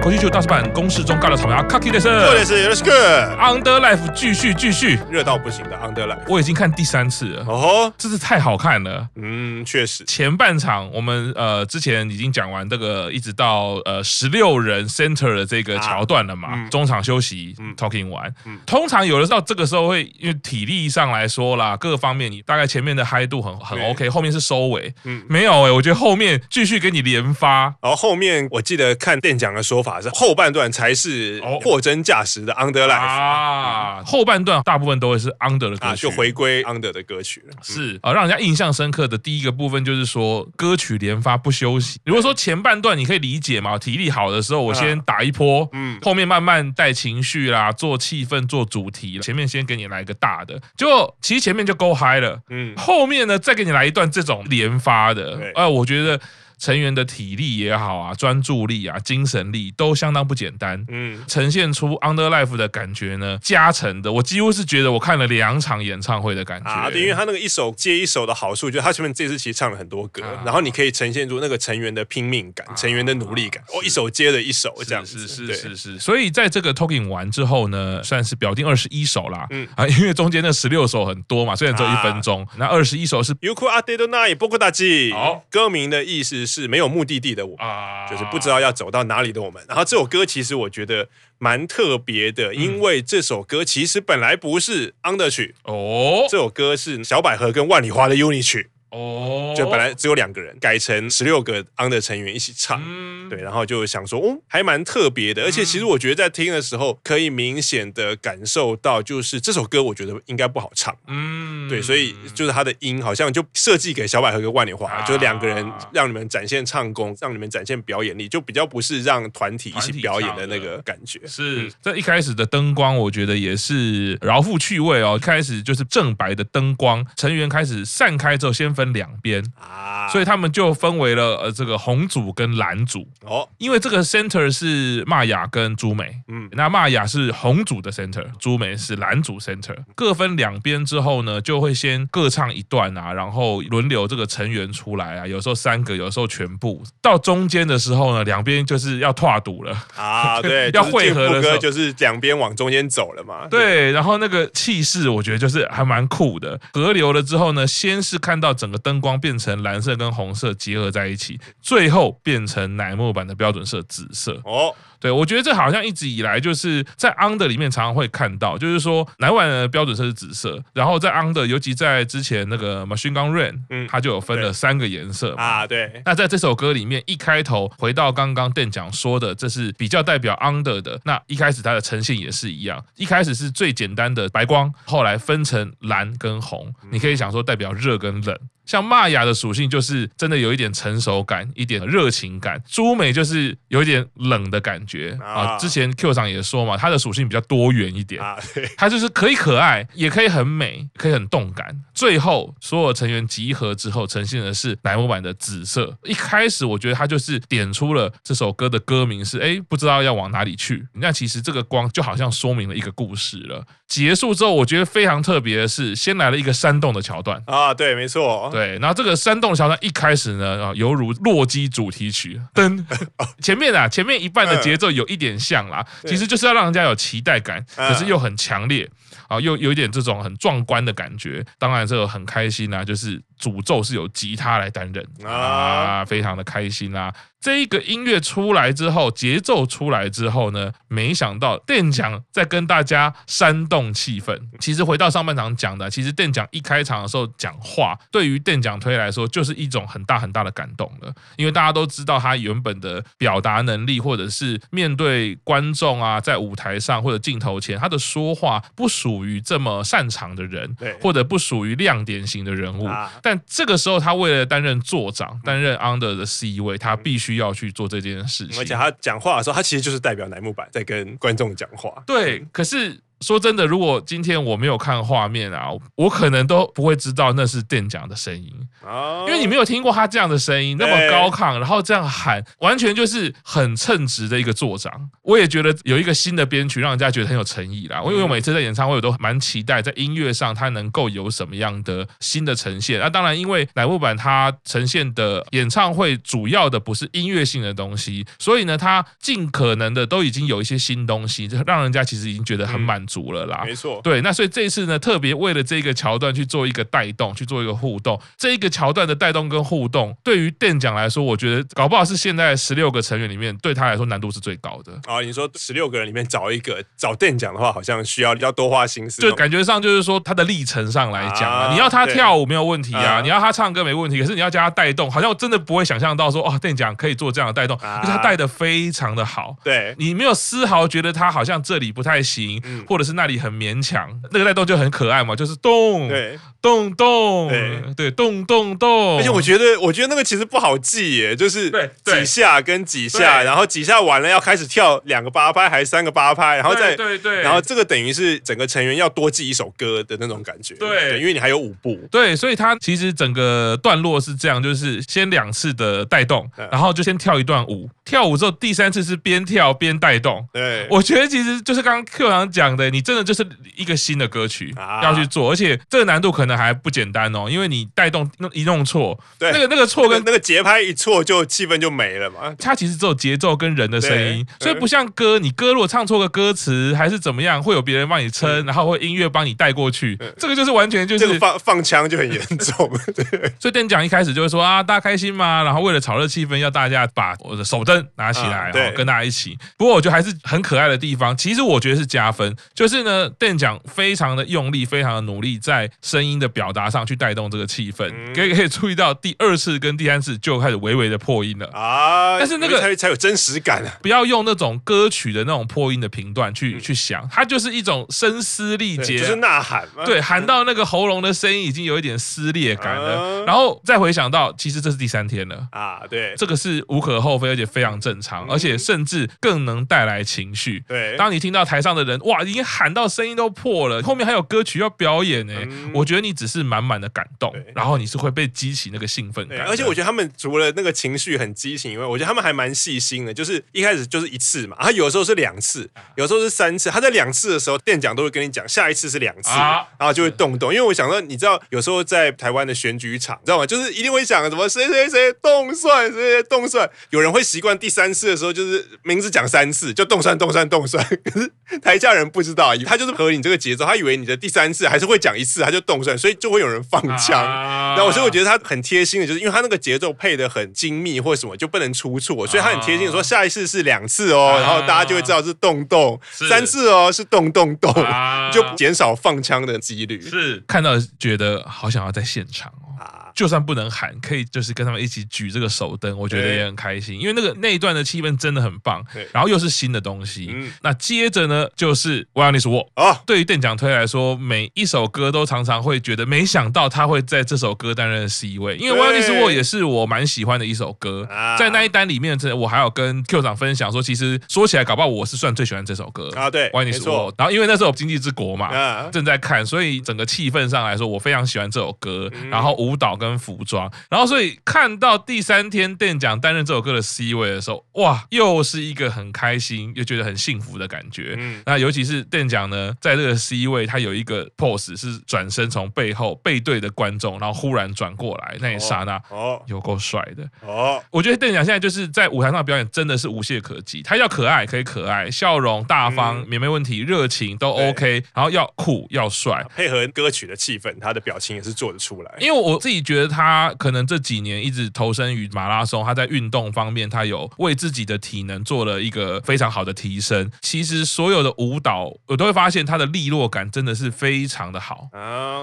国际球大师版公式中尬的草莓阿卡基的是，或者是 Let's Go Under Life 继续继续。热到不行的 Under Life，我已经看第三次了，哦，真是太好看了。嗯，确实，前半场我们呃之前已经讲完这个，一直到呃十六人 center 的这个桥段了嘛，啊嗯、中场休息、嗯、talking 完，嗯、通常有的时候这个时候会因为体力上来说啦，各个方面你大概前面的嗨度很很 OK，后面是收尾，嗯，没有哎、欸，我觉得后面继续给你连发，然后后面我记得看店讲的说法是后半段才是货真价实的 Under Life 啊，后半段大部分都会是 Under 的歌曲，啊、就回归 Under 的歌曲。了，是。啊，让人家印象深刻的第一个部分就是说歌曲连发不休息。如果说前半段你可以理解嘛，体力好的时候我先打一波，嗯，后面慢慢带情绪啦，做气氛，做主题，前面先给你来一个大的，就其实前面就够嗨了，嗯，后面呢再给你来一段这种连发的，哎，我觉得。成员的体力也好啊，专注力啊，精神力都相当不简单。嗯，呈现出 Under Life 的感觉呢，加成的，我几乎是觉得我看了两场演唱会的感觉。啊，对，因为他那个一首接一首的好处，就是他前面这次其实唱了很多歌，啊、然后你可以呈现出那个成员的拼命感，啊、成员的努力感。哦，一首接着一首这样子。是是是是是。所以在这个 Talking 完之后呢，算是表定二十一首啦。嗯啊，因为中间那十六首很多嘛，虽然只有一分钟，啊、那二十一首是。ユクアテドナイボコダチ。好，歌名的意思 是没有目的地的我，啊，就是不知道要走到哪里的我们。然后这首歌其实我觉得蛮特别的，因为这首歌其实本来不是 Under 曲哦，这首歌是小百合跟万里花的 UNI 曲。哦，就本来只有两个人，改成十六个 Under 成员一起唱，嗯、对，然后就想说，哦，还蛮特别的，而且其实我觉得在听的时候，可以明显的感受到，就是这首歌我觉得应该不好唱，嗯，对，所以就是他的音好像就设计给小百合跟万年华，啊、就是两个人让你们展现唱功，让你们展现表演力，就比较不是让团体一起表演的那个感觉。是，嗯、这一开始的灯光，我觉得也是饶富趣味哦，一开始就是正白的灯光，成员开始散开之后，先。分两边啊，所以他们就分为了呃这个红组跟蓝组。哦，因为这个 center 是玛雅跟朱美，嗯，那玛雅是红组的 center，朱美是蓝组 center，各分两边之后呢，就会先各唱一段啊，然后轮流这个成员出来啊，有时候三个，有时候全部，到中间的时候呢，两边就是要跨赌了。啊，对，要汇合的时候。就是两边往中间走了嘛，对，对，然后那个气势我觉得就是还蛮酷的，合流了之后呢，先是看到整。整个灯光变成蓝色跟红色结合在一起，最后变成奶木坂的标准色紫色。哦，对，我觉得这好像一直以来就是在 Under 里面常常会看到，就是说奶木坂的标准色是紫色，然后在 Under，尤其在之前那个 Machine Gun Rain，嗯，它就有分了三个颜色啊。对，那在这首歌里面一开头回到刚刚店长说的，这是比较代表 Under 的。那一开始它的呈现也是一样，一开始是最简单的白光，后来分成蓝跟红，你可以想说代表热跟冷。像玛雅的属性就是真的有一点成熟感，一点热情感。朱美就是有一点冷的感觉啊。之前 Q 长也说嘛，它的属性比较多元一点，它就是可以可爱，也可以很美，可以很动感。最后所有成员集合之后，呈现的是乃木坂的紫色。一开始我觉得它就是点出了这首歌的歌名是哎，不知道要往哪里去。那其实这个光就好像说明了一个故事了。结束之后，我觉得非常特别的是，先来了一个山洞的桥段啊，对，没错。对，然后这个山洞桥段一开始呢，啊，犹如洛基主题曲，噔，前面啊，前面一半的节奏有一点像啦，其实就是要让人家有期待感，可是又很强烈，啊，又有一点这种很壮观的感觉。当然，这个很开心啊，就是诅咒是由吉他来担任。啊，非常的开心啊。这一个音乐出来之后，节奏出来之后呢，没想到店长在跟大家煽动气氛。其实回到上半场讲的，其实店长一开场的时候讲话，对于店长推来说就是一种很大很大的感动了。因为大家都知道他原本的表达能力，或者是面对观众啊，在舞台上或者镜头前，他的说话不属于这么擅长的人，或者不属于亮点型的人物。但这个时候，他为了担任座长，担任 Under 的 C 位，他必须。需要去做这件事情，而且他讲话的时候，他其实就是代表乃木坂在跟观众讲话。对，可是说真的，如果今天我没有看画面啊，我可能都不会知道那是店长的声音，因为你没有听过他这样的声音那么高亢，然后这样喊，完全就是很称职的一个座长。我也觉得有一个新的编曲，让人家觉得很有诚意啦。因为我每次在演唱会，我都蛮期待在音乐上他能够有什么样的新的呈现。那当然，因为乃木坂他呈现的演唱会主要的不是音乐性的东西，所以呢，他尽可能的都已经有一些新东西，就让人家其实已经觉得很满足了啦。没错，对。那所以这一次呢，特别为了这个桥段去做一个带动，去做一个互动。这一个桥段的带动跟互动，对于店长来说，我觉得搞不好是现在十六个成员里面对他来说难度是最高的。啊，你说十六个人里面找一个找店长的话，好像需要要多花心思。就感觉上就是说他的历程上来讲啊，你要他跳舞没有问题啊，你要他唱歌没问题，可是你要叫他带动，好像我真的不会想象到说，哦，店长可以做这样的带动，而且他带的非常的好。对，你没有丝毫觉得他好像这里不太行，或者是那里很勉强，那个带动就很可爱嘛，就是动，对，动动，对，动动动。而且我觉得，我觉得那个其实不好记耶，就是几下跟几下，然后几下完了要开始跳两个八拍还是三个八拍，然后再对对，然后这个等于是整个成员要多记一首歌的那种感觉。对，因为你还有舞步。对，所以他其实整个段落是这样，就是先两次的带动，然后就先跳一段舞，跳舞之后第三次是边跳边带动。对，我觉得其实就是刚刚 Q 长讲的，你真的就是一个新的歌曲要去做，而且这个难度可能还不简单哦，因为你带动弄一弄错，对，那个那个错跟那个节拍一错就气氛就没了嘛。它其实只有节奏跟人的声音，所以不像歌，你歌如果唱错个歌词还是怎么样，会有别人帮你撑，然后会音乐帮你带过去，这个就是完全就是放放枪就很严重。对，所以店长一开始就会说啊，大家开心嘛，然后为了炒热气氛，要大家把我的手灯拿起来，然后跟大家一起。不过我觉得还是很可爱的地方，其实我觉得是加分，就是呢，店长非常的用力，非常的努力，在声音的表达上去带动这个气氛。可以可以注意到，第二次跟第三次就开始微微的破音了。啊，但是那个才才有真实感啊！不要用那种歌曲的那种破音的频段去去想，它就是一种声嘶力竭，就是呐喊，对，喊到那个喉咙的声音已经有一点撕裂感了，然后再回想到，其实这是第三天了。啊，对，这个是无可厚非，而且非常正常，而且甚至更能带来情绪。对，当你听到台上的人哇，已经喊到声音都破了，后面还有歌曲要表演呢，我觉得你只是满满的感动，然后你是会被激起那个兴奋感。而且我觉得他们除了那个情绪很激情以外，我觉得他们还蛮细心的，就是一开始就是一次嘛，他有时候是两次，有时候是三次。他在两次的时候，店长都会跟你讲下一次是两次，然后就会动动。因为我想说，你知道有时候在台湾的选举场，知道吗？就是一定会想什么谁谁谁动算，谁谁动算。有人会习惯第三次的时候就是名字讲三次，就动算动算动算。可是台下人不知道，他就是合你这个节奏，他以为你的第三次还是会讲一次，他就动算，所以就会有人放枪。然后所以我觉得他很贴心的，就是因为他那个节奏配的很精密或者什么，就不能出错，所以他很贴心的说下一次是两次哦，然后大家就会知道是动动，三次哦是动动动，就减少放枪的几率。是看到觉得好想要在现场哦。就算不能喊，可以就是跟他们一起举这个手灯，我觉得也很开心，因为那个那一段的气氛真的很棒。然后又是新的东西。嗯那接着呢，就是《Why Only Swore》啊。对于邓奖推来说，每一首歌都常常会觉得，没想到他会在这首歌担任 C 位，因为《Why Only Swore》也是我蛮喜欢的一首歌。在那一单里面，我还有跟 Q 长分享说，其实说起来，搞不好我是算最喜欢这首歌啊。对，《Why Only Swore》。然后因为那时候《经济之国》嘛，正在看，所以整个气氛上来说，我非常喜欢这首歌。然后舞蹈跟跟服装，然后所以看到第三天店长担任这首歌的 C 位的时候，哇，又是一个很开心又觉得很幸福的感觉。嗯，那尤其是店长呢，在这个 C 位，他有一个 pose 是转身从背后背对的观众，然后忽然转过来那一刹那，哦，有够帅的哦。我觉得店长现在就是在舞台上表演真的是无懈可击，他要可爱可以可爱，笑容大方也没问题，热情都 OK，然后要酷要帅，配合歌曲的气氛，他的表情也是做得出来。因为我自己觉得。他可能这几年一直投身于马拉松，他在运动方面，他有为自己的体能做了一个非常好的提升。其实所有的舞蹈，我都会发现他的利落感真的是非常的好。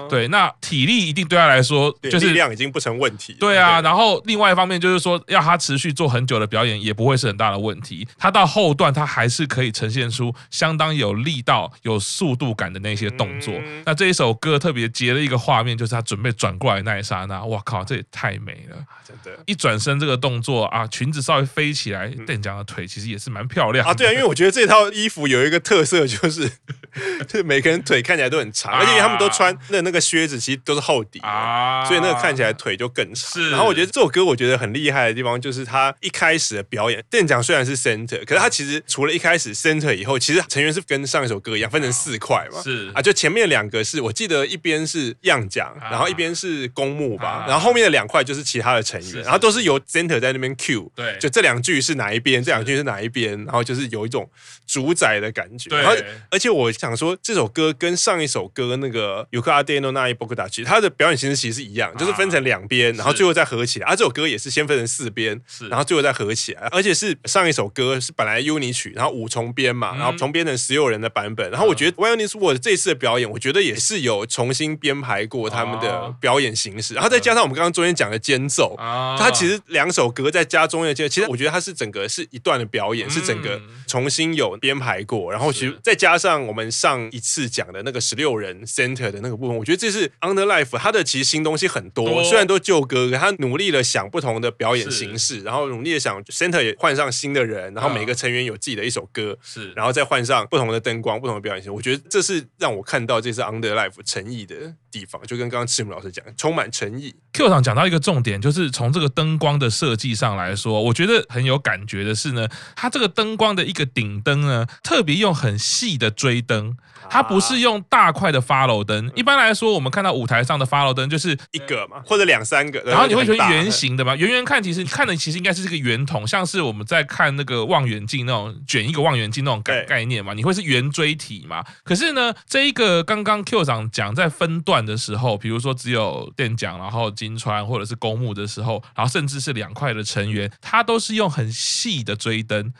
对，那体力一定对他来说就是力量已经不成问题。对啊，然后另外一方面就是说，要他持续做很久的表演，也不会是很大的问题。他到后段，他还是可以呈现出相当有力道、有速度感的那些动作。那这一首歌特别截了一个画面，就是他准备转过来那一刹那。我靠，这也太美了！真的，一转身这个动作啊，裙子稍微飞起来，店长的腿其实也是蛮漂亮的啊。对啊，因为我觉得这套衣服有一个特色，就是是，就是每个人腿看起来都很长，而且他们都穿的那个靴子，其实都是厚底啊，所以那个看起来腿就更长。是，然后我觉得这首歌我觉得很厉害的地方，就是他一开始的表演，店长虽然是 center，可是他其实除了一开始 center 以后，其实成员是跟上一首歌一样，分成四块嘛。是啊，就前面两个是我记得一边是样讲，然后一边是公募吧，然后后面的两块就是其他的成员，然后都是由 center 在那边 cue。对，就这两句是哪一边，这两句是哪一边，然后就是有一种主宰的感觉。对，然后而且我想说，这首歌跟上一首歌那个 Yukade no Nai Bokudachi，它的表演形式其实是一样，就是分成两边，然后最后再合起来。啊，这首歌也是先分成四边，是，然后最后再合起来。而且是上一首歌是本来 UNI 曲，然后五重编嘛，然后重编成十六人的版本。然后我觉得 World 这次的表演，我觉得也是有重新编排过他们的表演形式。然后再加上我们刚刚中间讲的间奏，它其实两首歌再加中间的间奏，其实我觉得它是整个是一段的表演，是整个重新有编排过。然后其实再加上我们上一次讲的那个十六人 center 的那个部分，我觉得这是 Underlife 它的其实新东西很多，虽然都旧歌，可他努力的想不同的表演形式，然后努力的想 center 也换上新的人，然后每个成员有自己的一首歌，是，然后再换上不同的灯光、不同的表演形式。我觉得这是让我看到这次 Underlife 诚意的地方，就跟刚刚赤木老师讲，充满诚意。Q 厂讲到一个重点，就是从这个灯光的设计上来说，我觉得很有感觉的是呢，它这个灯光的一个顶灯呢，特别用很细的追灯，它不是用大块的 follow 灯。一般来说，我们看到舞台上的 follow 灯就是一个嘛，或者两三个，然后你会觉得圆形的嘛，圆圆看其实看的其实应该是这个圆筒，像是我们在看那个望远镜那种卷一个望远镜那种概概念嘛，你会是圆锥体嘛。可是呢，这一个刚刚 Q 长讲在分段的时候，比如说只有电讲，然后冰川或者是公墓的时候，然后甚至是两块的成员，他都是用很细的追灯。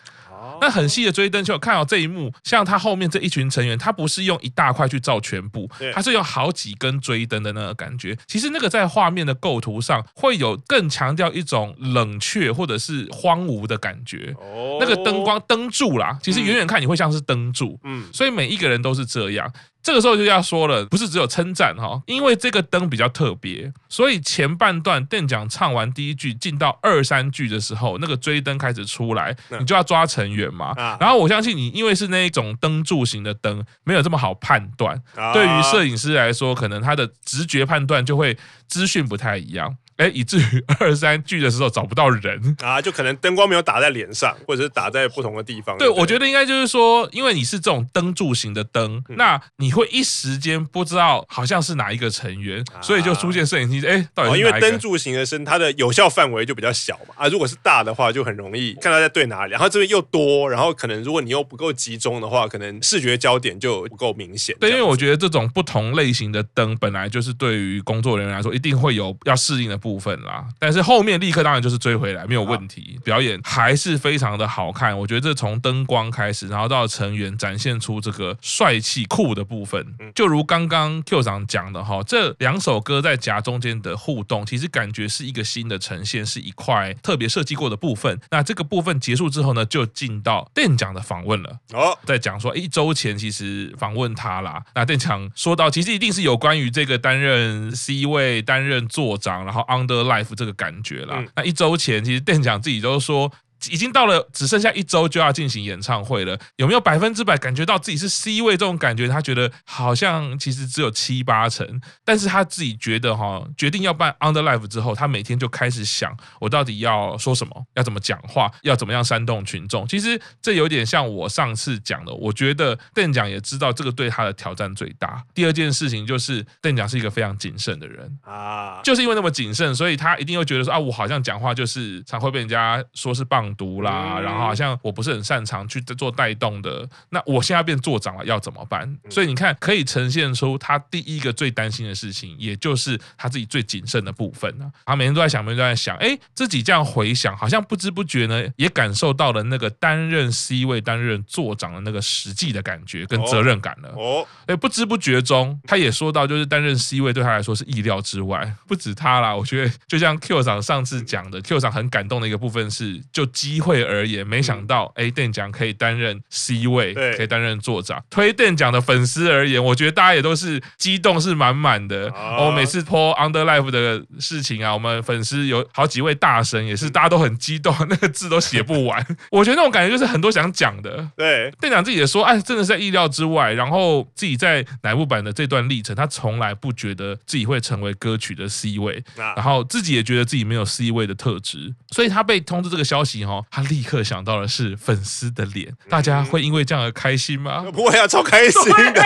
那很细的追灯，就看到这一幕，像他后面这一群成员，他不是用一大块去照全部，他是用好几根追灯的那个感觉。其实那个在画面的构图上，会有更强调一种冷却或者是荒芜的感觉。哦。那个灯光灯柱啦，其实远远看你会像是灯柱，嗯，所以每一个人都是这样。这个时候就要说了，不是只有称赞哈，因为这个灯比较特别，所以前半段店长唱完第一句，进到二三句的时候，那个追灯开始出来，你就要抓成员嘛。然后我相信你，因为是那一种灯柱型的灯，没有这么好判断。对于摄影师来说，可能他的直觉判断就会资讯不太一样。哎，以至于 二三句的时候找不到人啊，就可能灯光没有打在脸上，或者是打在不同的地方。对，我觉得应该就是说，因为你是这种灯柱型的灯，那你会一时间不知道好像是哪一个成员，所以就出现摄影机。哎，到底？因为灯柱型的声，它的有效范围就比较小嘛。啊，如果是大的话，就很容易看它在对哪里。然后这边又多，然后可能如果你又不够集中的话，可能视觉焦点就不够明显。对，因为我觉得这种不同类型的灯本来就是对于工作人员来说，一定会有要适应的部分啦，但是后面立刻当然就是追回来，没有问题，表演还是非常的好看。我觉得这从灯光开始，然后到成员展现出这个帅气酷的部分，就如刚刚 Q 长讲的哈，这两首歌在夹中间的互动，其实感觉是一个新的呈现，是一块特别设计过的部分。那这个部分结束之后呢，就进到店长的访问了。哦，在讲说一周前其实访问他啦，那店长说到，其实一定是有关于这个担任 C 位、担任座长，然后 Underline。这个感觉啦，那一周前其实店长自己都说。已经到了只剩下一周就要进行演唱会了，有没有百分之百感觉到自己是 C 位这种感觉？他觉得好像其实只有七八成，但是他自己觉得哈，决定要办 Underlife 之后，他每天就开始想，我到底要说什么，要怎么讲话，要怎么样煽动群众。其实这有点像我上次讲的，我觉得邓奖也知道这个对他的挑战最大。第二件事情就是邓奖是一个非常谨慎的人啊，就是因为那么谨慎，所以他一定会觉得说啊，我好像讲话就是常会被人家说是棒。读啦，然后好像我不是很擅长去做带动的，那我现在变座长了，要怎么办？所以你看，可以呈现出他第一个最担心的事情，也就是他自己最谨慎的部分啊。他每天都在想，每天都在想，哎，自己这样回想，好像不知不觉呢，也感受到了那个担任 C 位、担任座长的那个实际的感觉跟责任感了。哦，哎，不知不觉中，他也说到，就是担任 C 位对他来说是意料之外。不止他啦，我觉得就像 Q 长上次讲的，Q 长很感动的一个部分是就。机会而言，没想到哎，店长可以担任 C 位，可以担任座长。推店长的粉丝而言，我觉得大家也都是激动是满满的。我每次 po Under Life 的事情啊，我们粉丝有好几位大神，也是大家都很激动，那个字都写不完。我觉得那种感觉就是很多想讲的。对，店长自己也说，哎，真的是在意料之外。然后自己在乃木坂的这段历程，他从来不觉得自己会成为歌曲的 C 位，然后自己也觉得自己没有 C 位的特质，所以他被通知这个消息哈，他立刻想到的是粉丝的脸，大家会因为这样而开心吗？不会啊，超开心的，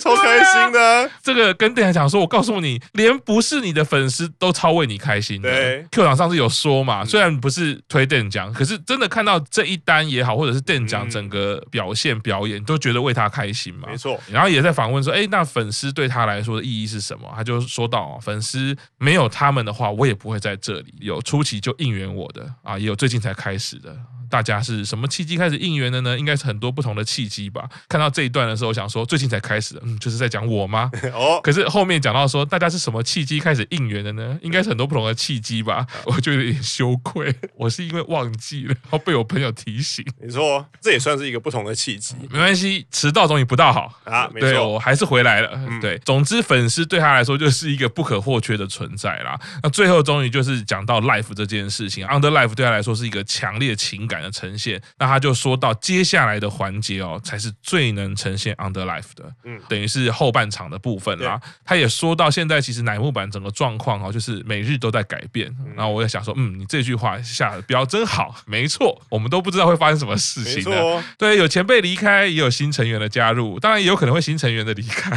超开心的。这个跟店长讲说，我告诉你，连不是你的粉丝都超为你开心的。对，Q 长上次有说嘛，虽然不是推店长，可是真的看到这一单也好，或者是店长整个表现表演，都觉得为他开心嘛。没错。然后也在访问说，哎，那粉丝对他来说的意义是什么？他就说到，粉丝没有他们的话，我也不会在这里。有初期就应援我的啊，也有最近才开始的。大家是什么契机开始应援的呢？应该是很多不同的契机吧。看到这一段的时候，我想说最近才开始的，嗯，就是在讲我吗？哦。可是后面讲到说大家是什么契机开始应援的呢？应该是很多不同的契机吧。我就有点羞愧，我是因为忘记了，然后被我朋友提醒。没错，这也算是一个不同的契机。没关系，迟到总比不到好啊。没错，我还是回来了。嗯、对，总之粉丝对他来说就是一个不可或缺的存在啦。那最后终于就是讲到 Life 这件事情，Under Life 对他来说是一个强烈情感的呈现，那他就说到接下来的环节哦，才是最能呈现 Under Life 的，嗯，等于是后半场的部分啦。他也说到现在其实乃木坂整个状况哦，就是每日都在改变。然后我也想说，嗯，你这句话下的标真好，没错，我们都不知道会发生什么事情的。对，有前辈离开，也有新成员的加入，当然也有可能会新成员的离开，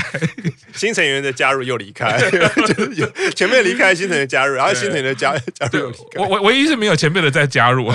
新成员的加入又离开，就是有前辈离开，新成员加入，然后新成员的加加入又离开。我我唯一是没有前辈的再加入，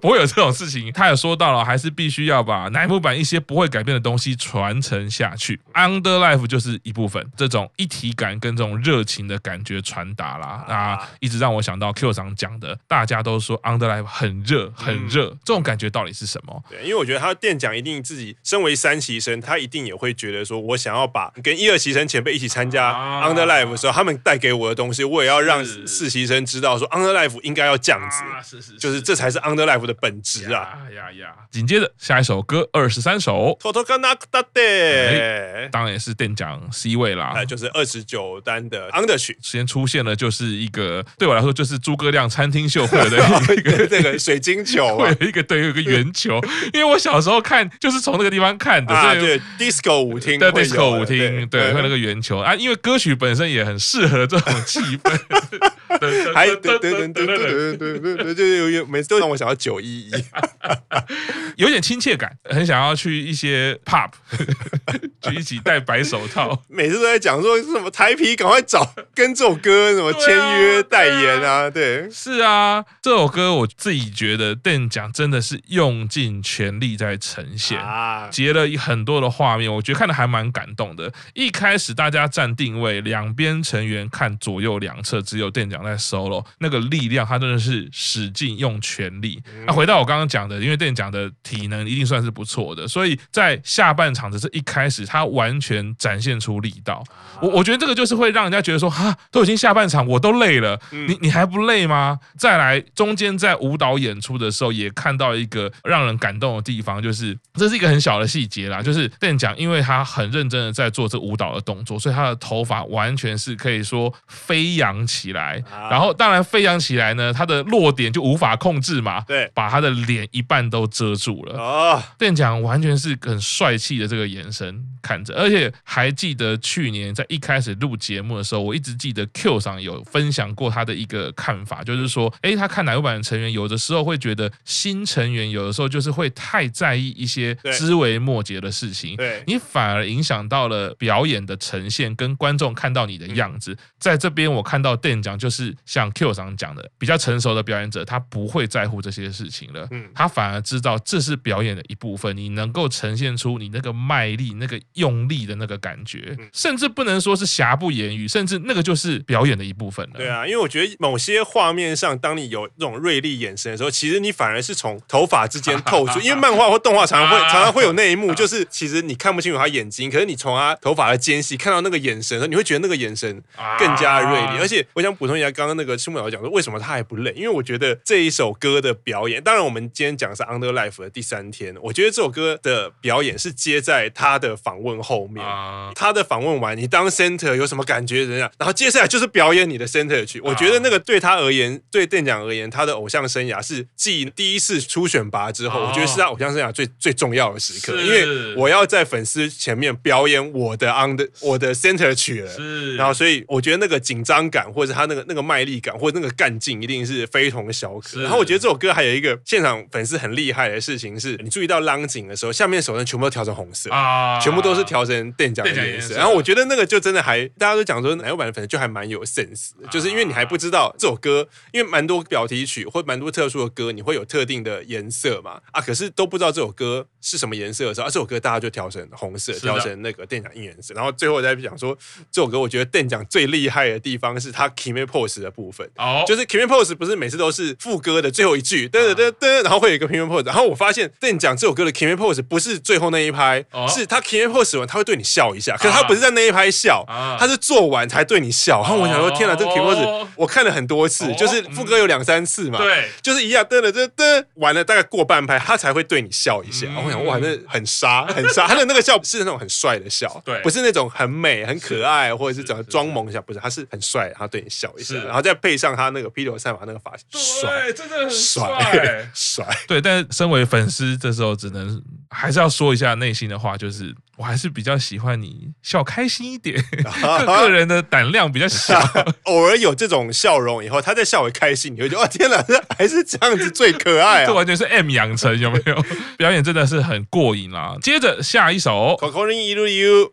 不会有这种事情。他也说到了，还是必须要把乃木坂一些不会改变的东西传承下去。Under Life 就是一部分，这种一体感跟这种热情的感觉传达啦，啊，一直让我想到 Q 长讲的，大家都说 Under Life 很热，很热，这种感觉到底是什么？对，因为我觉得他店长一定自己身为三期生，他一定也会觉得说，我想要把跟一二期生前辈一起参加 Under Life 的时候，他们带给我的东西，我也要让四期生知道说 Under Life 应该要这样子，是是，就是这才是 Under Life 的本质啊。呀呀呀！紧接着下一首歌二十三首，偷偷跟那大的，当然也是店长 C 位啦，那就是二十九单的 Under 曲，先出现了，就是一个对我来说就是诸葛亮餐厅秀会的一个这个水晶球，会有一个对，有一个圆球，因为我小时候看就是从那个地方看的，对，disco 舞厅，对，disco 舞厅，对，会那个圆球啊，因为歌曲本身也很适合这种气氛，还噔噔噔噔噔噔噔，就有有每次都让我想要九一一。有点亲切感，很想要去一些 pub，就一起戴白手套。每次都在讲说什么台皮，赶快找跟这首歌什么签约代言 啊？对，是啊，这首歌我自己觉得店长真的是用尽全力在呈现啊，截了很多的画面，我觉得看的还蛮感动的。一开始大家站定位，两边成员看左右两侧，只有店长在 solo，那个力量他真的是使劲用全力。那回到我刚刚讲的，因为店长的体能一定算是不错的，所以在下半场的这一开始，他完全展现出力道。我我觉得这个就是会让人家觉得说，哈，都已经下半场，我都累了，你你还不累吗？再来，中间在舞蹈演出的时候，也看到一个让人感动的地方，就是这是一个很小的细节啦，就是店长，因为他很认真的在做这舞蹈的动作，所以他的头发完全是可以说飞扬起来，然后当然飞扬起来呢，他的落点就无法控制嘛，对，把他的脸一半都遮住了啊！店长完全是很帅气的这个眼神看着，而且还记得去年在一开始录节目的时候，我一直记得 Q 上有分享过他的一个看法，就是说，哎，他看乃木坂的成员有的时候会觉得新成员有的时候就是会太在意一些枝微末节的事情，对，你反而影响到了表演的呈现跟观众看到你的样子。在这边我看到店长就是像 Q 上讲的，比较成熟的表演者，他不会在乎这些事情了，嗯，他反而知道这是表演的一部分，你能够呈现出你那个卖力、那个用力的那个感觉，甚至不能说是瑕不掩瑜，甚至那个就是表演的一部分了。对啊，因为我觉得某些画面上，当你有那种锐利眼神的时候，其实你反而是从头发之间透出，因为漫画或动画常常会常常会有那一幕，就是其实你看不清楚他眼睛，可是你从他头发的间隙看到那个眼神，你会觉得那个眼神更加锐利。而且我想补充一下，刚刚那个赤木老师讲说，为什么他还不累？因为我觉得这一首歌的表演，当然我们今天讲的是《Under Life》的第三天，我觉得这首歌的表演是接在他的访问后面。啊、他的访问完，你当 center 有什么感觉？怎样？然后接下来就是表演你的 center 曲。我觉得那个对他而言，对店长而言，他的偶像生涯是继第一次初选拔之后，哦、我觉得是他偶像生涯最最重要的时刻。因为我要在粉丝前面表演我的 under 我的 center 曲了。是。然后，所以我觉得那个紧张感，或者他那个那个卖力感，或者那个干劲，一定是非同小可。然后，我觉得这首歌还有一个现场粉丝很厉害的事情是，你注意到浪景的时候，下面手灯全部都调成红色啊，全部都是调成店长的颜色。然后我觉得那个就真的还大家都讲说奶油版的粉丝就还蛮有 sense 的，就是因为你还不知道这首歌，因为蛮多表题曲或蛮多特殊的歌，你会有特定的颜色嘛啊，可是都不知道这首歌是什么颜色的时候，啊，这首歌大家就调成红色，调成那个店长应援色。然后最后再讲说这首歌，我觉得店长最厉害的地方是他 Kimi Pose 的部分，哦，就是 Kimi Pose 不是每次都是副歌的最后一句噔噔噔噔，然后会有一个 Kimi Pose，然后我发现店长这首歌的 Kimi Pose 不是最后那一拍，是他 Kimi Pose 完他会对你笑一下，可是他不是在那一拍笑，他是做完才对你笑。然后我想说，天哪，这个 Kimi Pose 我看了很多次，就是副歌有两三次嘛，对，就是一样噔噔噔噔，完了大概过半拍，他才会对你笑一下。我想哇，那很杀很杀，他的那个笑是那种很帅的笑，对，不是那种很美很可爱或者是怎么装萌一下，不是，他是很帅，然后对你笑一下，然后再配上他那个披头散发那个发型，帅，真的很帅，帅。对，但是身为粉丝，这时候只能还是要说一下内心的话，就是。我还是比较喜欢你笑开心一点，个人的胆量比较小，偶尔有这种笑容以后，他在笑我开心，你会觉得哦天哪，还是这样子最可爱啊！这完全是 M 养成，有没有？表演真的是很过瘾啊！接着下一首，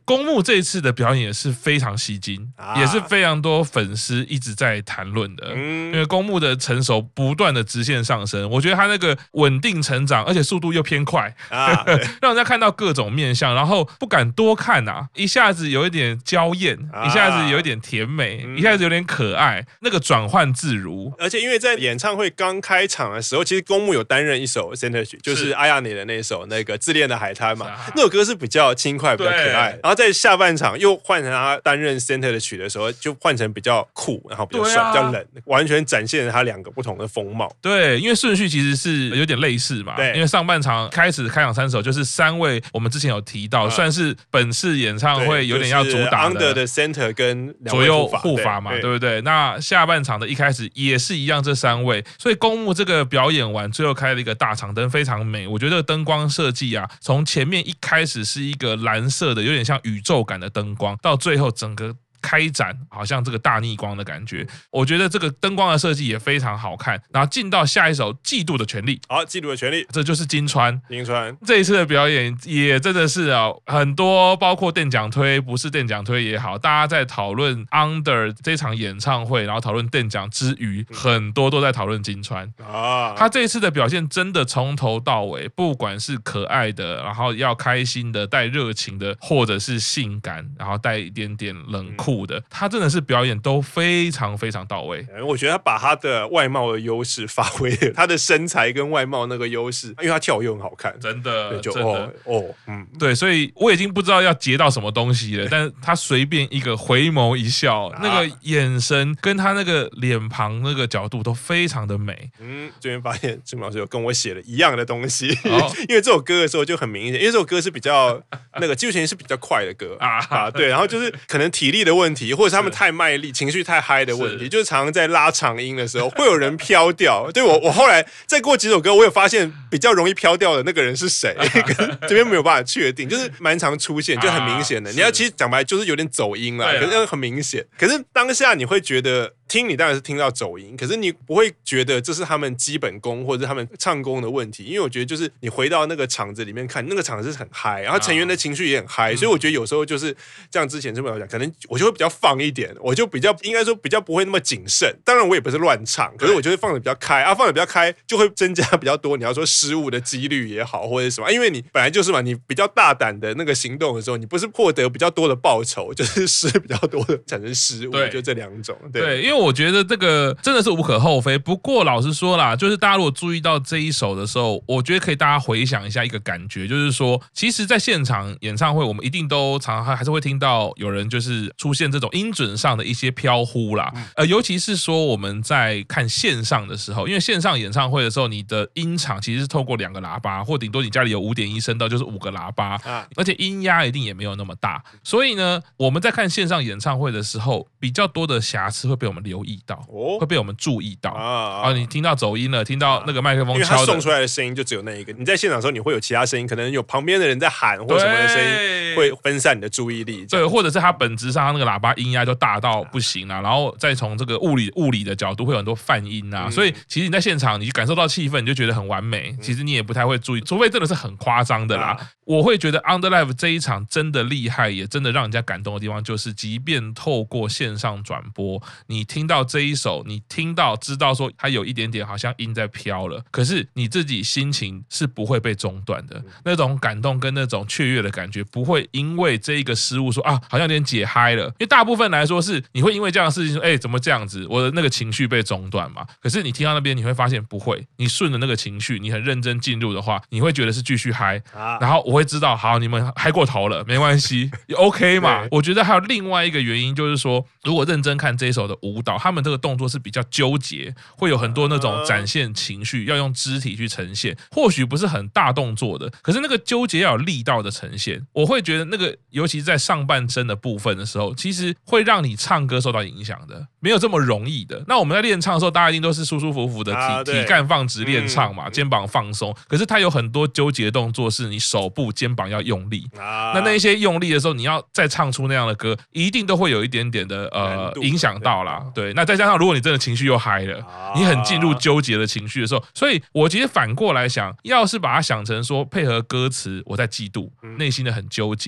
公募这一次的表演也是非常吸睛，也是非常多粉丝一直在谈论的，嗯因为公募的成熟不断的直线上升，我觉得他那个稳定成长，而且速度又偏快啊，让人家看到各种面相，然后。不敢多看呐、啊，一下子有一点娇艳，一下子有一点甜美，啊、一下子有点可爱，嗯、那个转换自如。而且因为在演唱会刚开场的时候，其实公募有担任一首 center 曲，就是阿亚尼的那首那个自恋的海滩嘛，啊、那首歌是比较轻快、比较可爱。然后在下半场又换成他担任 center 的曲的时候，就换成比较酷，然后比较帅、啊、比较冷，完全展现了他两个不同的风貌。对，因为顺序其实是有点类似嘛。对，因为上半场开始开场三首就是三位，我们之前有提到，算是本次演唱会有点要主打的，的 center 跟左右护法嘛，对不对？那下半场的一开始也是一样，这三位，所以公募这个表演完，最后开了一个大长灯，非常美。我觉得灯光设计啊，从前面一开始是一个蓝色的，有点像宇宙感的灯光，到最后整个。开展好像这个大逆光的感觉，我觉得这个灯光的设计也非常好看。然后进到下一首《嫉妒的权利》，好，《嫉妒的权利》，这就是金川。金川这一次的表演也真的是啊，很多包括电奖推，不是电奖推也好，大家在讨论 Under 这场演唱会，然后讨论电奖之余，很多都在讨论金川啊。他这一次的表现真的从头到尾，不管是可爱的，然后要开心的，带热情的，或者是性感，然后带一点点冷酷。的，他真的是表演都非常非常到位。我觉得他把他的外貌的优势发挥了，他的身材跟外貌那个优势，因为他跳舞又很好看，真的，就真的哦，嗯，对，所以我已经不知道要截到什么东西了。但是他随便一个回眸一笑，那个眼神跟他那个脸庞那个角度都非常的美。嗯，这边发现志明老师有跟我写了一样的东西，因为这首歌的时候就很明显，因为这首歌是比较那个技术性是比较快的歌啊，对，然后就是可能体力的问。问题，或者是他们太卖力、情绪太嗨的问题，是就是常常在拉长音的时候会有人飘掉。对我，我后来再过几首歌，我有发现比较容易飘掉的那个人是谁？这边没有办法确定，就是蛮常出现，就很明显的。啊、你要其实讲白，就是有点走音了，可是很明显。可是当下你会觉得。听你当然是听到走音，可是你不会觉得这是他们基本功或者是他们唱功的问题，因为我觉得就是你回到那个场子里面看，那个场子是很嗨，然后成员的情绪也很嗨，所以我觉得有时候就是这样。之前这么讲，可能我就会比较放一点，我就比较应该说比较不会那么谨慎。当然我也不是乱唱，可是我就会放的比较开啊，放的比较开就会增加比较多。你要说失误的几率也好，或者什么，因为你本来就是嘛，你比较大胆的那个行动的时候，你不是获得比较多的报酬，就是失比较多的产生失误，就这两种。对，对，因为。为我觉得这个真的是无可厚非。不过老实说啦，就是大家如果注意到这一首的时候，我觉得可以大家回想一下一个感觉，就是说，其实，在现场演唱会，我们一定都常常还是会听到有人就是出现这种音准上的一些飘忽啦。呃，尤其是说我们在看线上的时候，因为线上演唱会的时候，你的音场其实是透过两个喇叭，或顶多你家里有五点一声道，就是五个喇叭，而且音压一定也没有那么大。所以呢，我们在看线上演唱会的时候，比较多的瑕疵会被我们留意到，哦会被我们注意到啊。你听到走音了，听到那个麦克风敲的，因为他送出来的声音就只有那一个。你在现场的时候，你会有其他声音，可能有旁边的人在喊或什么的声音，会分散你的注意力。对，或者是它本质上它那个喇叭音压就大到不行了，然后再从这个物理物理的角度会有很多泛音啊。所以其实你在现场，你感受到气氛，你就觉得很完美。其实你也不太会注意，除非真的是很夸张的啦。我会觉得 Underlife 这一场真的厉害，也真的让人家感动的地方，就是即便透过线上转播，你听到这一首，你听到知道说它有一点点好像音在飘了，可是你自己心情是不会被中断的，那种感动跟那种雀跃的感觉，不会因为这一个失误说啊，好像有点解嗨了。因为大部分来说是你会因为这样的事情说，哎，怎么这样子？我的那个情绪被中断嘛。可是你听到那边，你会发现不会，你顺着那个情绪，你很认真进入的话，你会觉得是继续嗨，然后我。我会知道，好，你们嗨过头了，没关系，OK 嘛？我觉得还有另外一个原因，就是说，如果认真看这一首的舞蹈，他们这个动作是比较纠结，会有很多那种展现情绪，要用肢体去呈现，或许不是很大动作的，可是那个纠结要有力道的呈现。我会觉得那个，尤其是在上半身的部分的时候，其实会让你唱歌受到影响的，没有这么容易的。那我们在练唱的时候，大家一定都是舒舒服服的体体干放直练唱嘛，肩膀放松。可是它有很多纠结的动作，是你手部。肩膀要用力，那那一些用力的时候，你要再唱出那样的歌，一定都会有一点点的呃影响到啦。对，那再加上如果你真的情绪又嗨了，你很进入纠结的情绪的时候，所以我其实反过来想，要是把它想成说配合歌词，我在嫉妒，内心的很纠结，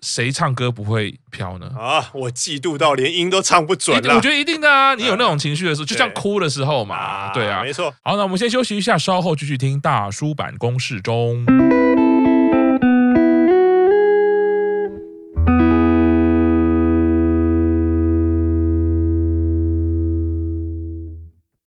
谁唱歌不会飘呢？啊，我嫉妒到连音都唱不准了。我觉得一定的啊，你有那种情绪的时候，就像哭的时候嘛，对啊，没错。好，那我们先休息一下，稍后继续听大叔版公式中。